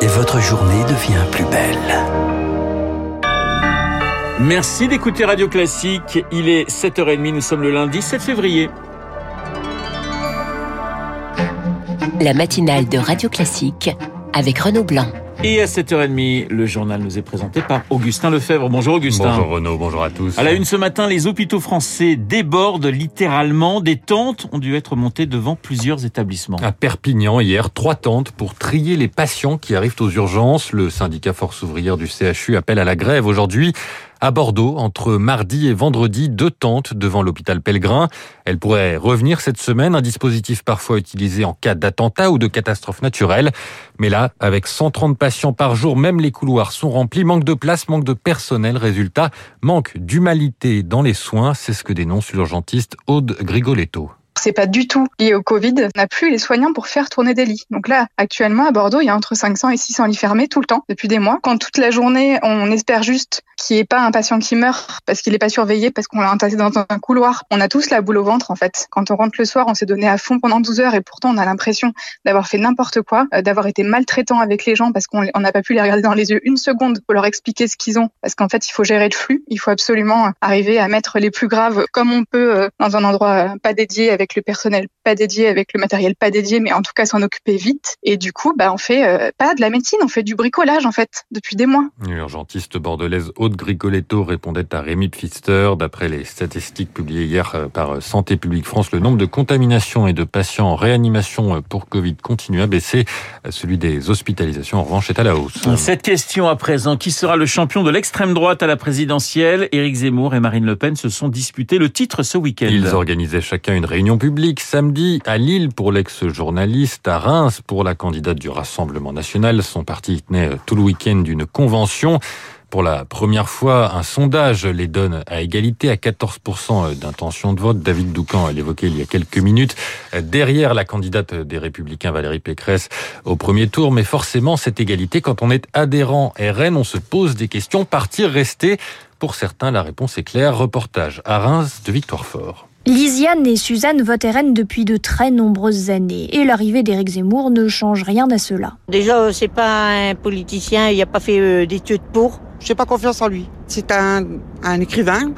Et votre journée devient plus belle. Merci d'écouter Radio Classique. Il est 7h30, nous sommes le lundi 7 février. La matinale de Radio Classique avec Renaud Blanc. Et à 7h30, le journal nous est présenté par Augustin Lefebvre. Bonjour Augustin. Bonjour Renaud, bonjour à tous. À la une ce matin, les hôpitaux français débordent littéralement. Des tentes ont dû être montées devant plusieurs établissements. À Perpignan, hier, trois tentes pour trier les patients qui arrivent aux urgences. Le syndicat Force ouvrière du CHU appelle à la grève aujourd'hui. À Bordeaux, entre mardi et vendredi, deux tentes devant l'hôpital Pellegrin. Elles pourraient revenir cette semaine, un dispositif parfois utilisé en cas d'attentat ou de catastrophe naturelle. Mais là, avec 130 patients par jour, même les couloirs sont remplis. Manque de place, manque de personnel. Résultat, manque d'humanité dans les soins. C'est ce que dénonce l'urgentiste Aude Grigoletto c'est pas du tout lié au Covid. On n'a plus les soignants pour faire tourner des lits. Donc là, actuellement, à Bordeaux, il y a entre 500 et 600 lits fermés tout le temps, depuis des mois. Quand toute la journée, on espère juste qu'il n'y ait pas un patient qui meurt parce qu'il n'est pas surveillé, parce qu'on l'a entassé dans un couloir. On a tous la boule au ventre, en fait. Quand on rentre le soir, on s'est donné à fond pendant 12 heures et pourtant, on a l'impression d'avoir fait n'importe quoi, euh, d'avoir été maltraitant avec les gens parce qu'on n'a pas pu les regarder dans les yeux une seconde pour leur expliquer ce qu'ils ont. Parce qu'en fait, il faut gérer le flux. Il faut absolument arriver à mettre les plus graves comme on peut euh, dans un endroit euh, pas dédié avec le personnel pas dédié, avec le matériel pas dédié, mais en tout cas s'en occuper vite. Et du coup, bah, on fait euh, pas de la médecine, on fait du bricolage en fait depuis des mois. L'urgentiste bordelaise Aude Grigoletto répondait à Rémi Pfister. D'après les statistiques publiées hier euh, par Santé publique France, le nombre de contaminations et de patients en réanimation euh, pour Covid continue à baisser. Celui des hospitalisations, en revanche, est à la hausse. Cette question à présent, qui sera le champion de l'extrême droite à la présidentielle? Éric Zemmour et Marine Le Pen se sont disputés le titre ce week-end. Ils organisaient chacun une réunion publique samedi à Lille pour l'ex-journaliste, à Reims pour la candidate du Rassemblement national. Son parti tenait tout le week-end d'une convention. Pour la première fois, un sondage les donne à égalité à 14% d'intention de vote. David Doucan l'évoquait il y a quelques minutes, derrière la candidate des Républicains Valérie Pécresse au premier tour. Mais forcément, cette égalité, quand on est adhérent RN, on se pose des questions. Partir, rester Pour certains, la réponse est claire. Reportage à Reims de Victoire Fort. Lisiane et Suzanne votent RN depuis de très nombreuses années et l'arrivée d'Éric Zemmour ne change rien à cela. Déjà, c'est pas un politicien, il n'a pas fait euh, d'études pour. Je n'ai pas confiance en lui. C'est un, un écrivain,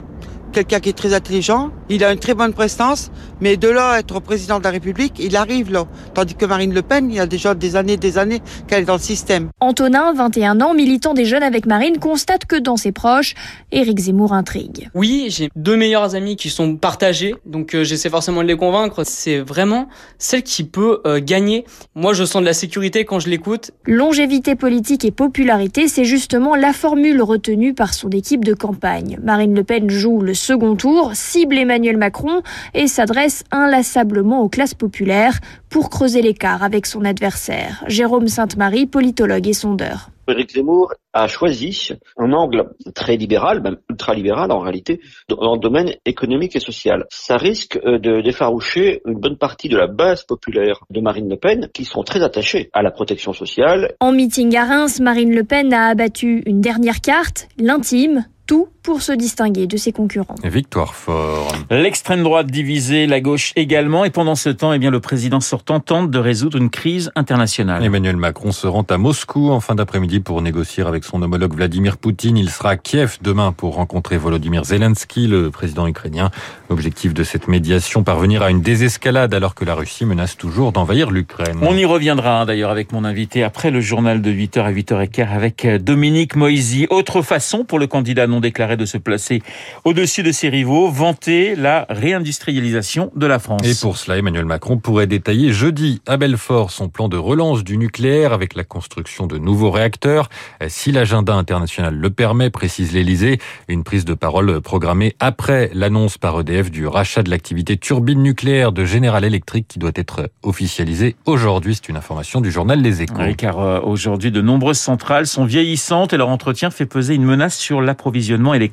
quelqu'un qui est très intelligent, il a une très bonne prestance, mais de là à être président de la République, il arrive là. Tandis que Marine Le Pen, il y a déjà des années des années qu'elle est dans le système. Antonin, 21 ans, militant des jeunes avec Marine, constate que dans ses proches, Éric Zemmour intrigue. Oui, j'ai deux meilleurs amis qui sont partagés, donc euh, j'essaie forcément de les convaincre. C'est vraiment celle qui peut euh, gagner. Moi, je sens de la sécurité quand je l'écoute. Longévité politique et popularité, c'est justement la formule retenue par son équipe de campagne. Marine Le Pen joue le second tour, cible Emmanuel Macron et s'adresse inlassablement aux classes populaires pour creuser l'écart avec son adversaire. Jérôme Sainte-Marie, politologue et sondeur. Éric Zemmour a choisi un angle très libéral, même ultra-libéral en réalité, dans le domaine économique et social. Ça risque euh, de défaroucher une bonne partie de la base populaire de Marine Le Pen, qui sont très attachés à la protection sociale. En meeting à Reims, Marine Le Pen a abattu une dernière carte, l'intime, tout pour se distinguer de ses concurrents. Victoire fort. L'extrême droite divisée, la gauche également. Et pendant ce temps, eh bien, le président sortant tente de résoudre une crise internationale. Emmanuel Macron se rend à Moscou en fin d'après-midi pour négocier avec son homologue Vladimir Poutine. Il sera à Kiev demain pour rencontrer Volodymyr Zelensky, le président ukrainien. L'objectif de cette médiation, parvenir à une désescalade alors que la Russie menace toujours d'envahir l'Ukraine. On y reviendra hein, d'ailleurs avec mon invité après le journal de 8h à 8h15 avec euh, Dominique Moisy. Autre façon pour le candidat non déclaré de se placer au-dessus de ses rivaux, vanter la réindustrialisation de la France. Et pour cela, Emmanuel Macron pourrait détailler jeudi à Belfort son plan de relance du nucléaire avec la construction de nouveaux réacteurs. Si l'agenda international le permet, précise l'Elysée, une prise de parole programmée après l'annonce par EDF du rachat de l'activité turbine nucléaire de General Electric qui doit être officialisée aujourd'hui. C'est une information du journal Les Échos. Oui, car euh, aujourd'hui, de nombreuses centrales sont vieillissantes et leur entretien fait peser une menace sur l'approvisionnement électrique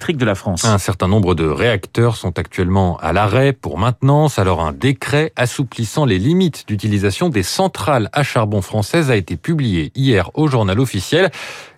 Un certain nombre de réacteurs sont actuellement à l'arrêt pour maintenance. Alors un décret assouplissant les limites d'utilisation des centrales à charbon françaises a été publié hier au journal officiel.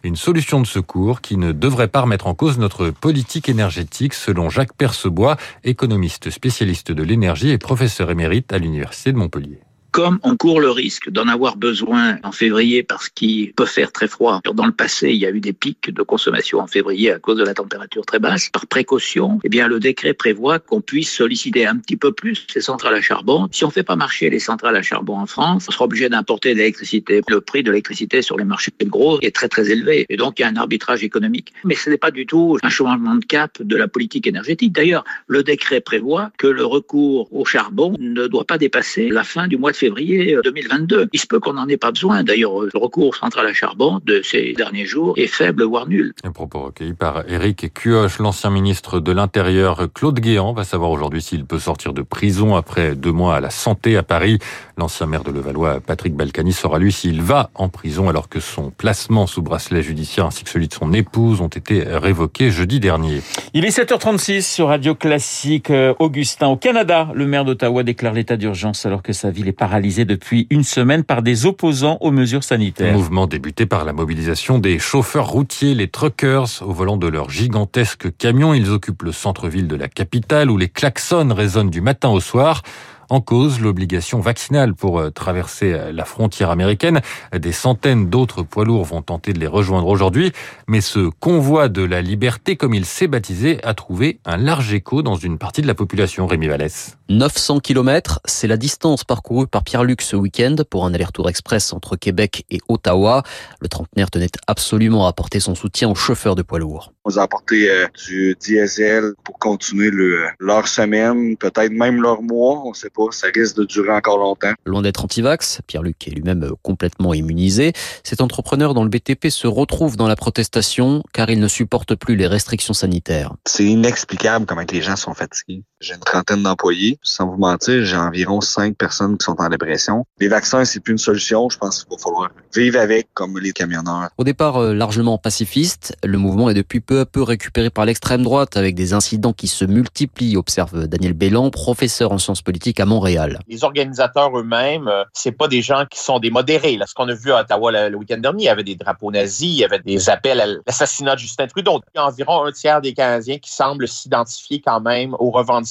Une solution de secours qui ne devrait pas remettre en cause notre politique énergétique selon Jacques Percebois, économiste spécialiste de l'énergie et professeur émérite à l'Université de Montpellier comme on court le risque d'en avoir besoin en février parce qu'il peut faire très froid. Dans le passé, il y a eu des pics de consommation en février à cause de la température très basse. Par précaution, eh bien, le décret prévoit qu'on puisse solliciter un petit peu plus ces centrales à charbon. Si on ne fait pas marcher les centrales à charbon en France, on sera obligé d'importer de l'électricité. Le prix de l'électricité sur les marchés gros est très très élevé. Et donc, il y a un arbitrage économique. Mais ce n'est pas du tout un changement de cap de la politique énergétique. D'ailleurs, le décret prévoit que le recours au charbon ne doit pas dépasser la fin du mois de février 2022. Il se peut qu'on n'en ait pas besoin. D'ailleurs, le recours aux centrales à charbon de ces derniers jours est faible, voire nul. Un propos recueilli par Éric Cuoche, l'ancien ministre de l'Intérieur Claude Guéant va savoir aujourd'hui s'il peut sortir de prison après deux mois à la santé à Paris. L'ancien maire de Levallois, Patrick Balkany, saura lui s'il va en prison alors que son placement sous bracelet judiciaire ainsi que celui de son épouse ont été révoqués jeudi dernier. Il est 7h36 sur Radio Classique. Euh, Augustin, au Canada, le maire d'Ottawa déclare l'état d'urgence alors que sa ville est paralysée depuis une semaine par des opposants aux mesures sanitaires. mouvement débuté par la mobilisation des chauffeurs routiers, les truckers, au volant de leurs gigantesques camions. Ils occupent le centre-ville de la capitale où les klaxons résonnent du matin au soir en cause l'obligation vaccinale pour euh, traverser euh, la frontière américaine. Des centaines d'autres poids lourds vont tenter de les rejoindre aujourd'hui, mais ce convoi de la liberté, comme il s'est baptisé, a trouvé un large écho dans une partie de la population. Rémi Vallès. 900 km, c'est la distance parcourue par Pierre-Luc ce week-end pour un aller-retour express entre Québec et Ottawa. Le trentenaire tenait absolument à apporter son soutien aux chauffeurs de poids lourds. On a apporté euh, du diesel pour continuer le, leur semaine, peut-être même leur mois, on sait ça risque de durer encore longtemps. Loin d'être anti-vax, Pierre-Luc est lui-même complètement immunisé. Cet entrepreneur dans le BTP se retrouve dans la protestation car il ne supporte plus les restrictions sanitaires. C'est inexplicable comment les gens sont fatigués. J'ai une trentaine d'employés. Sans vous mentir, j'ai environ cinq personnes qui sont en dépression. Les vaccins, c'est plus une solution. Je pense qu'il va falloir vivre avec comme les camionneurs. Au départ euh, largement pacifiste, le mouvement est depuis peu à peu récupéré par l'extrême droite avec des incidents qui se multiplient, observe Daniel Bélan, professeur en sciences politiques à Montréal. Les organisateurs eux-mêmes, euh, c'est pas des gens qui sont des modérés. Là, ce qu'on a vu à Ottawa le, week-end dernier, il y avait des drapeaux nazis, il y avait des appels à l'assassinat de Justin Trudeau. Il y a environ un tiers des Canadiens qui semblent s'identifier quand même aux revendications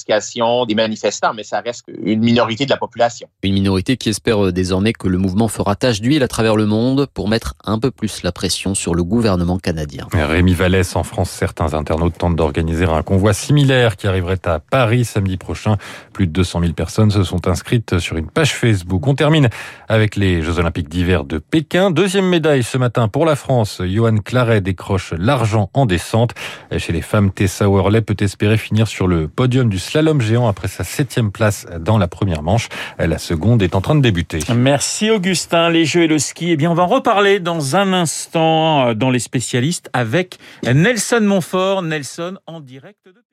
des manifestants, mais ça reste une minorité de la population. Une minorité qui espère euh, désormais que le mouvement fera tâche d'huile à travers le monde pour mettre un peu plus la pression sur le gouvernement canadien. Rémi Vallès, en France, certains internautes tentent d'organiser un convoi similaire qui arriverait à Paris samedi prochain. Plus de 200 000 personnes se sont inscrites sur une page Facebook. On termine avec les Jeux Olympiques d'hiver de Pékin. Deuxième médaille ce matin pour la France. Johan Claret décroche l'argent en descente. Chez les femmes, Tessa Worley peut espérer finir sur le podium du slalom géant après sa septième place dans la première manche. La seconde est en train de débuter. Merci Augustin. Les Jeux et le ski, eh bien, on va en reparler dans un instant dans les spécialistes avec Nelson Montfort. Nelson en direct de